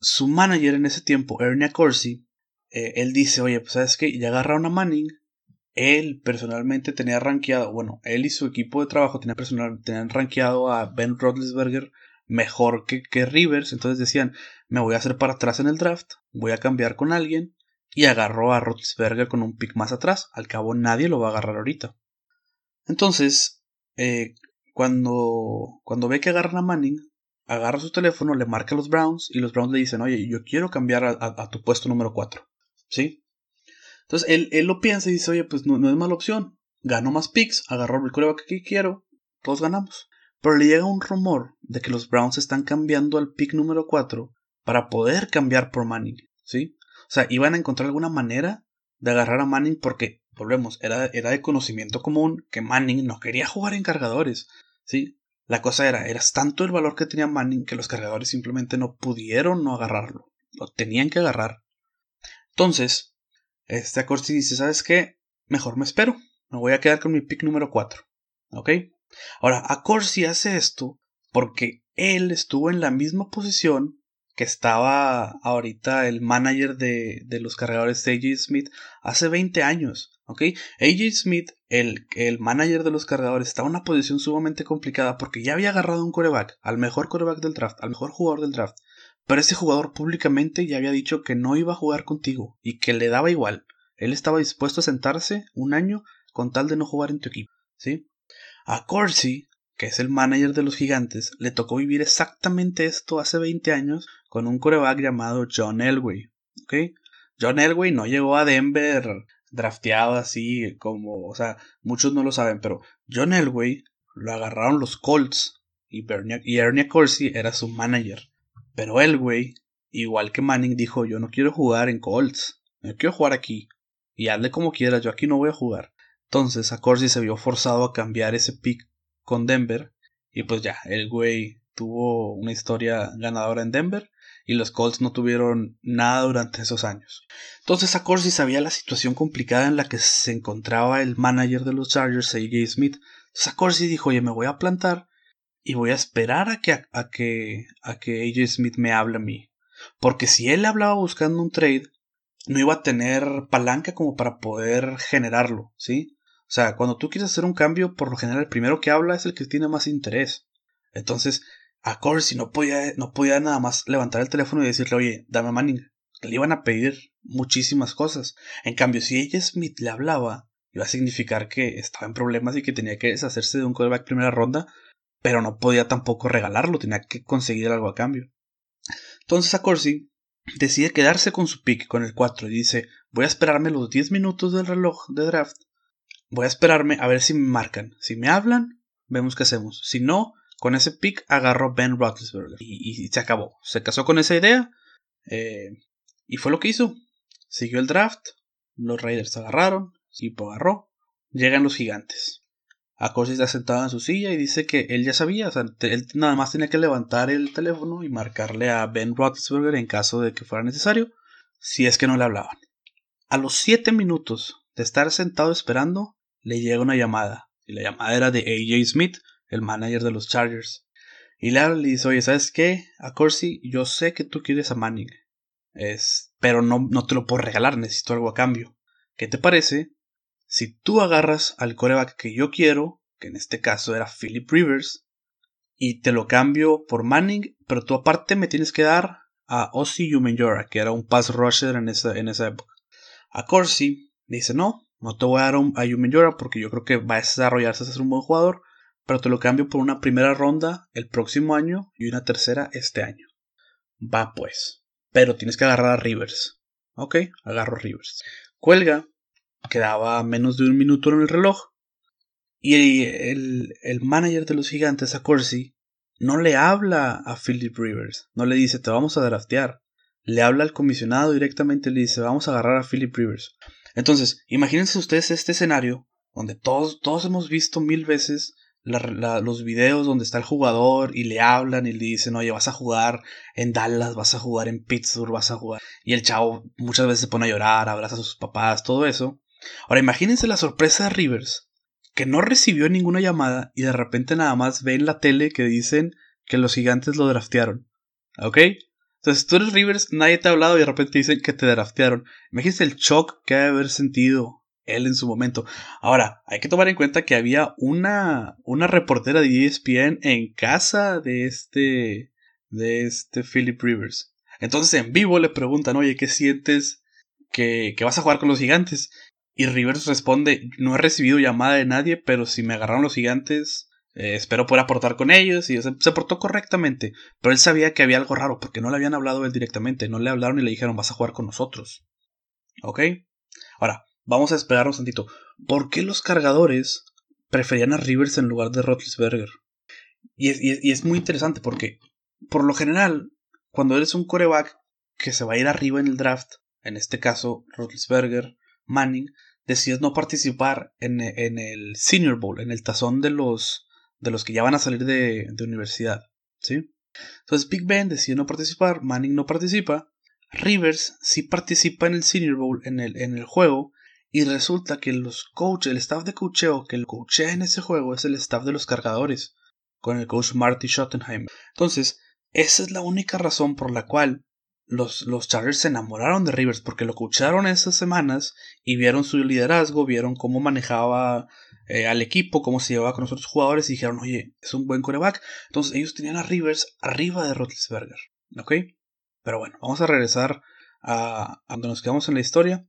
Su manager en ese tiempo, Ernie Corsi, eh, él dice, oye, pues sabes que ya agarraron a Manning, él personalmente tenía rankeado, bueno, él y su equipo de trabajo tenían, personal, rankeado a Ben Roethlisberger mejor que, que Rivers, entonces decían, me voy a hacer para atrás en el draft, voy a cambiar con alguien, y agarró a Roethlisberger con un pick más atrás, al cabo nadie lo va a agarrar ahorita. Entonces, eh, cuando, cuando ve que agarran a Manning, agarra su teléfono, le marca a los Browns, y los Browns le dicen, oye, yo quiero cambiar a, a tu puesto número 4, ¿sí? Entonces él, él lo piensa y dice, oye, pues no, no es mala opción. Gano más picks, agarro el coreback que quiero, todos ganamos. Pero le llega un rumor de que los Browns están cambiando al pick número 4 para poder cambiar por Manning, ¿sí? O sea, iban a encontrar alguna manera de agarrar a Manning porque, volvemos, era, era de conocimiento común que Manning no quería jugar en cargadores, ¿sí? La cosa era, era tanto el valor que tenía Manning que los cargadores simplemente no pudieron no agarrarlo. Lo tenían que agarrar. Entonces, este Acorsi dice, ¿sabes qué? Mejor me espero. Me voy a quedar con mi pick número 4. ¿Ok? Ahora, Acorsi hace esto porque él estuvo en la misma posición que estaba ahorita el manager de, los cargadores AJ Smith hace 20 años. ¿ok? AJ Smith, el, el manager de los cargadores, estaba en una posición sumamente complicada porque ya había agarrado un coreback, al mejor coreback del draft, al mejor jugador del draft. Pero ese jugador públicamente ya había dicho que no iba a jugar contigo y que le daba igual. Él estaba dispuesto a sentarse un año con tal de no jugar en tu equipo. ¿sí? A Corsi que es el manager de los gigantes, le tocó vivir exactamente esto hace 20 años con un coreback llamado John Elway. John Elway no llegó a Denver drafteado así como, o sea, muchos no lo saben, pero John Elway lo agarraron los Colts y, y Ernie Corsi era su manager. Pero Elway, igual que Manning, dijo, yo no quiero jugar en Colts, yo quiero jugar aquí. Y hazle como quieras, yo aquí no voy a jugar. Entonces a se vio forzado a cambiar ese pick con Denver. Y pues ya, el güey tuvo una historia ganadora en Denver y los Colts no tuvieron nada durante esos años. Entonces Corsi sabía la situación complicada en la que se encontraba el manager de los Chargers, AJ Smith. Entonces Corsi dijo, oye, me voy a plantar y voy a esperar a que, a, que, a que AJ Smith me hable a mí. Porque si él hablaba buscando un trade, no iba a tener palanca como para poder generarlo, ¿sí? O sea, cuando tú quieres hacer un cambio, por lo general el primero que habla es el que tiene más interés. Entonces, a Corsi no podía, no podía nada más levantar el teléfono y decirle, oye, dame Manning. Le iban a pedir muchísimas cosas. En cambio, si ella Smith le hablaba, iba a significar que estaba en problemas y que tenía que deshacerse de un quarterback primera ronda, pero no podía tampoco regalarlo, tenía que conseguir algo a cambio. Entonces a Corsi decide quedarse con su pick, con el 4, y dice, voy a esperarme los 10 minutos del reloj de draft Voy a esperarme a ver si me marcan. Si me hablan, vemos qué hacemos. Si no, con ese pick agarro Ben Roethlisberger. Y, se acabó. Se casó con esa idea. Eh, y fue lo que hizo. Siguió el draft. Los Raiders agarraron. Tipo agarró. Llegan los gigantes. Acosi está sentado en su silla y dice que él ya sabía. Él nada más tenía que levantar el teléfono y marcarle a Ben Roethlisberger en caso de que fuera necesario. Si es que no le hablaban. A los 7 minutos de estar sentado esperando, le llega una llamada. Y la llamada era de AJ Smith, el manager de los Chargers. Y le dice, oye, ¿sabes qué? A Corsi, yo sé que tú quieres a Manning. Es, pero no, no te lo puedo regalar, necesito algo a cambio. ¿Qué te parece si tú agarras al coreback que yo quiero, que en este caso era Philip Rivers, y te lo cambio por Manning, pero tú aparte me tienes que dar a Ozzy Umenjora, que era un pass rusher en esa, en esa época. A Corsi dice, no, no te voy a dar a Yumi porque yo creo que va a desarrollarse a ser un buen jugador, pero te lo cambio por una primera ronda el próximo año y una tercera este año. Va pues. Pero tienes que agarrar a Rivers. Ok, agarro a Rivers. Cuelga, quedaba menos de un minuto en el reloj. Y el, el manager de los gigantes, a Corsi, no le habla a Philip Rivers. No le dice, te vamos a draftear. Le habla al comisionado directamente y le dice, vamos a agarrar a Philip Rivers. Entonces, imagínense ustedes este escenario donde todos, todos hemos visto mil veces los videos donde está el jugador y le hablan y le dicen, oye, vas a jugar en Dallas, vas a jugar en Pittsburgh, vas a jugar. Y el chavo muchas veces se pone a llorar, abraza a sus papás, todo eso. Ahora imagínense la sorpresa de Rivers, que no recibió ninguna llamada y de repente nada más ve en la tele que dicen que los gigantes lo draftearon. ¿Ok? Entonces tú eres Rivers, nadie te ha hablado y de repente dicen que te draftearon. Imagínate el shock que ha de haber sentido él en su momento. Ahora, hay que tomar en cuenta que había una, una reportera de ESPN en casa de este, de este Philip Rivers. Entonces en vivo le preguntan, oye, ¿qué sientes que, que vas a jugar con los gigantes? Y Rivers responde, no he recibido llamada de nadie, pero si me agarraron los gigantes, eh, espero poder aportar con ellos y se, portó correctamente. Pero él sabía que había algo raro porque no le habían hablado él directamente. No le hablaron y le dijeron vas a jugar con nosotros. ¿Ok? Ahora, vamos a esperarnos un tantito. ¿Por qué los cargadores preferían a Rivers en lugar de Roethlisberger? Y es, y es muy interesante porque, por lo general, cuando eres un coreback que se va a ir arriba en el draft, en este caso Roethlisberger, Manning, decides no participar en, el Senior Bowl, en el tazón de los, de los que ya van a salir de, de universidad, ¿sí? Entonces Big Ben decide no participar, Manning no participa, Rivers sí participa en el Senior Bowl, en el, en el juego, y resulta que los coaches, el staff de coacheo que el coachea en ese juego es el staff de los cargadores, con el coach Marty Schottenheimer. Entonces, esa es la única razón por la cual los, los Chargers se enamoraron de Rivers, porque lo coacharon esas semanas y vieron su liderazgo, vieron cómo manejaba eh, al equipo, cómo se llevaba con los otros jugadores y dijeron, oye, es un buen coreback. Entonces ellos tenían a Rivers arriba de Roethlisberger, ¿ok? Pero bueno, vamos a regresar a, donde nos quedamos en la historia.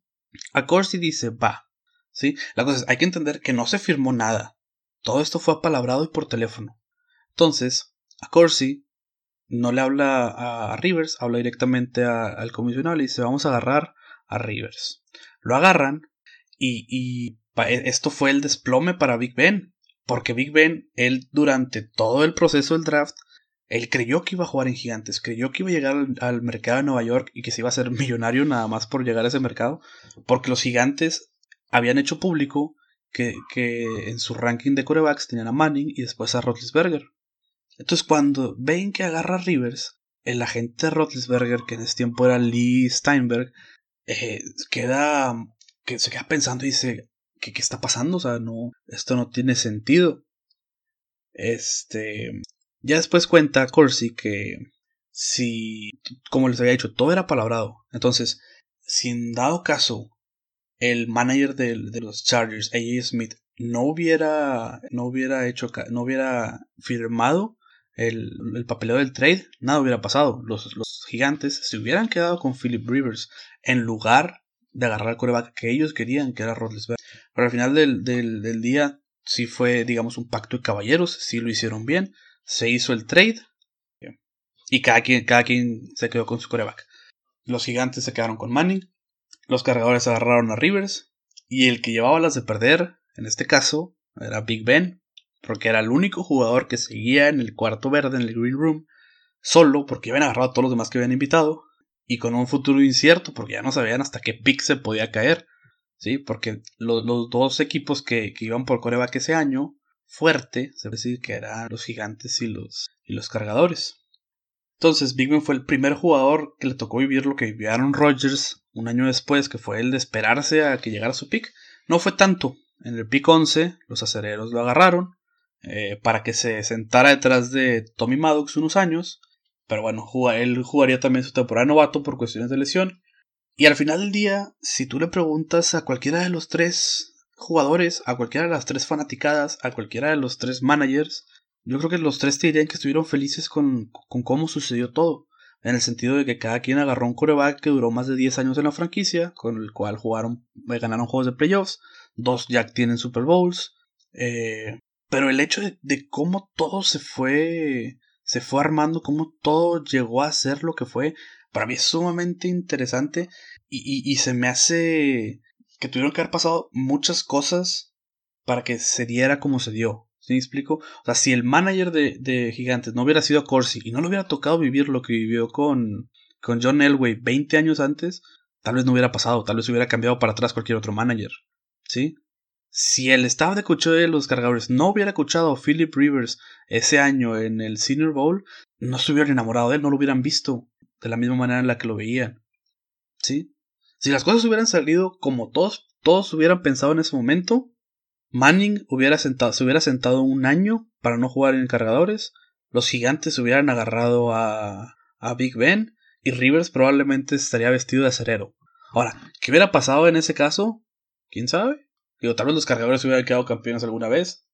A Corsi dice, va. ¿Sí? La cosa es, hay que entender que no se firmó nada. Todo esto fue apalabrado y por teléfono. Entonces, a Corsi no le habla a, Rivers, habla directamente al comisionado y dice, vamos a agarrar a Rivers. Lo agarran y, y e, esto fue el desplome para Big Ben. Porque Big Ben, él durante todo el proceso del draft, él creyó que iba a jugar en Gigantes, creyó que iba a llegar al, mercado de Nueva York y que se iba a ser millonario nada más por llegar a ese mercado, porque los Gigantes habían hecho público que, en su ranking de corebacks tenían a Manning y después a Roethlisberger. Entonces cuando ven que agarra a Rivers, el agente de Roethlisberger, que en ese tiempo era Lee Steinberg, eh, queda, que se queda pensando y dice, ¿qué, ¿qué está pasando? O sea, no, esto no tiene sentido. Este, ya después cuenta Corsi que si, como les había dicho, todo era palabrado. Entonces, si en dado caso el manager de, los Chargers, AJ Smith, no hubiera, no hubiera hecho, no hubiera firmado el, el papeleo del trade, nada hubiera pasado. Los, los, gigantes se hubieran quedado con Philip Rivers en lugar de agarrar el coreback que ellos querían, que era Rodlesberg. Pero al final del, del, del día, sí fue, digamos, un pacto de caballeros, sí lo hicieron bien se hizo el trade y cada quien, cada quien se quedó con su coreback. Los gigantes se quedaron con Manning, los cargadores agarraron a Rivers y el que llevaba las de perder, en este caso, era Big Ben, porque era el único jugador que seguía en el cuarto verde, en el Green Room, solo porque habían agarrado a todos los demás que habían invitado y con un futuro incierto porque ya no sabían hasta qué pick se podía caer. ¿sí? Porque los, dos equipos que, que, iban por coreback ese año fuerte, se puede decir que eran los gigantes y los, y los cargadores. Entonces, Big Ben fue el primer jugador que le tocó vivir lo que vivió Aaron Rodgers un año después, que fue el de esperarse a que llegara su pick. No fue tanto. En el pick 11, los acereros lo agarraron eh, para que se sentara detrás de Tommy Maddox unos años. Pero bueno, él jugaría también su temporada novato por cuestiones de lesión. Y al final del día, si tú le preguntas a cualquiera de los tres jugadores, a cualquiera de las tres fanaticadas, a cualquiera de los tres managers, yo creo que los tres te dirían que estuvieron felices con, con cómo sucedió todo. En el sentido de que cada quien agarró un coreback que duró más de 10 años en la franquicia, con el cual jugaron, eh, ganaron juegos de playoffs, dos ya tienen Super Bowls. Eh, pero el hecho de, de, cómo todo se fue, se fue armando, cómo todo llegó a ser lo que fue, para mí es sumamente interesante y, se me hace que tuvieron que haber pasado muchas cosas para que se diera como se dio. ¿Sí me explico? O sea, si el manager de, Gigantes no hubiera sido Corsi y no le hubiera tocado vivir lo que vivió con, con John Elway 20 años antes, tal vez no hubiera pasado, tal vez hubiera cambiado para atrás cualquier otro manager. ¿Sí? Si el staff de cocheo de los cargadores no hubiera escuchado a Philip Rivers ese año en el Senior Bowl, no se hubieran enamorado de él, no lo hubieran visto de la misma manera en la que lo veían. ¿Sí? Si las cosas hubieran salido como todos, todos hubieran pensado en ese momento, Manning hubiera sentado, se hubiera sentado un año para no jugar en cargadores, los gigantes hubieran agarrado a, a Big Ben y Rivers probablemente estaría vestido de acerero. Ahora, ¿qué hubiera pasado en ese caso? ¿Quién sabe? Digo, tal vez los cargadores hubieran quedado campeones alguna vez.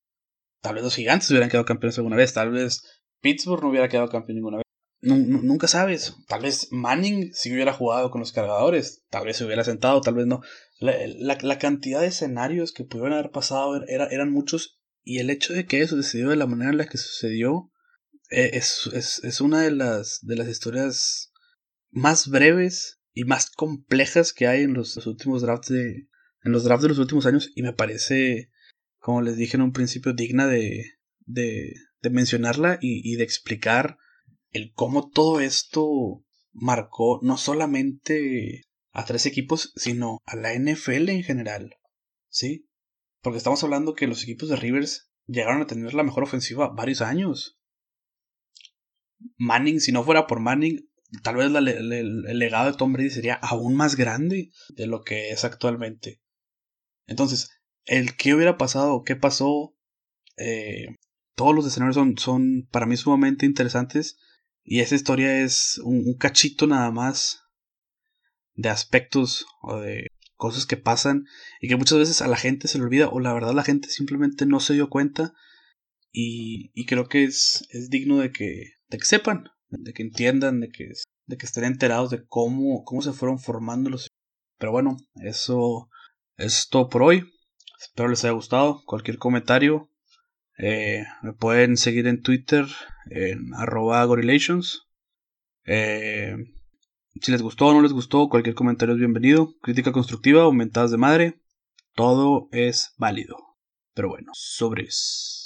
Tal vez los gigantes hubieran quedado campeones alguna vez. Tal vez Pittsburgh no hubiera quedado campeón ninguna vez nunca sabes. Tal vez Manning si hubiera jugado con los cargadores, tal vez se hubiera sentado, tal vez no. La, cantidad de escenarios que pudieron haber pasado era, eran muchos y el hecho de que eso sucedió de la manera en la que sucedió eh, es, es, una de las, de las historias más breves y más complejas que hay en los, últimos drafts de en los drafts de los últimos años y me parece como les dije en un principio digna de, de, mencionarla y, de explicar el cómo todo esto marcó no solamente a tres equipos, sino a la NFL en general. ¿Sí? Porque estamos hablando que los equipos de Rivers llegaron a tener la mejor ofensiva varios años. Manning, si no fuera por Manning, tal vez el legado de Tom Brady sería aún más grande de lo que es actualmente. Entonces, el qué hubiera pasado, qué pasó, eh, todos los escenarios son, son para mí sumamente interesantes. Y esa historia es un, cachito nada más de aspectos o de cosas que pasan y que muchas veces a la gente se le olvida o la verdad la gente simplemente no se dio cuenta. Y, y creo que es, es digno de que, de que sepan, de que entiendan, de que, de que estén enterados de cómo, cómo se fueron formando los... Pero bueno, eso es todo por hoy. Espero les haya gustado. Cualquier comentario eh, me pueden seguir en Twitter en arroba. Eh, si les gustó o no les gustó, cualquier comentario es bienvenido. Crítica constructiva o mentadas de madre, todo es válido. Pero bueno, sobres.